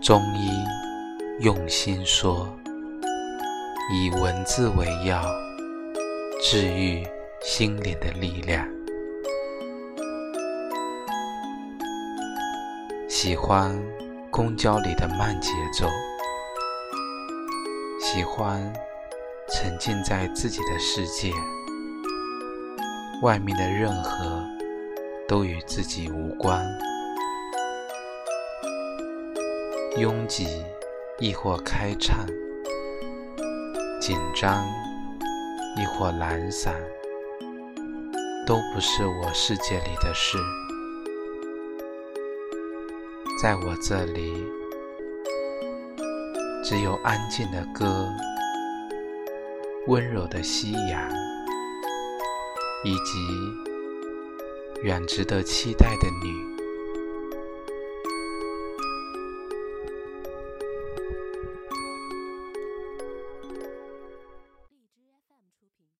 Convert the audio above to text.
中医用心说，以文字为药，治愈心灵的力量。喜欢公交里的慢节奏，喜欢沉浸在自己的世界，外面的任何都与自己无关。拥挤亦或开畅，紧张亦或懒散，都不是我世界里的事。在我这里，只有安静的歌、温柔的夕阳，以及远值得期待的你。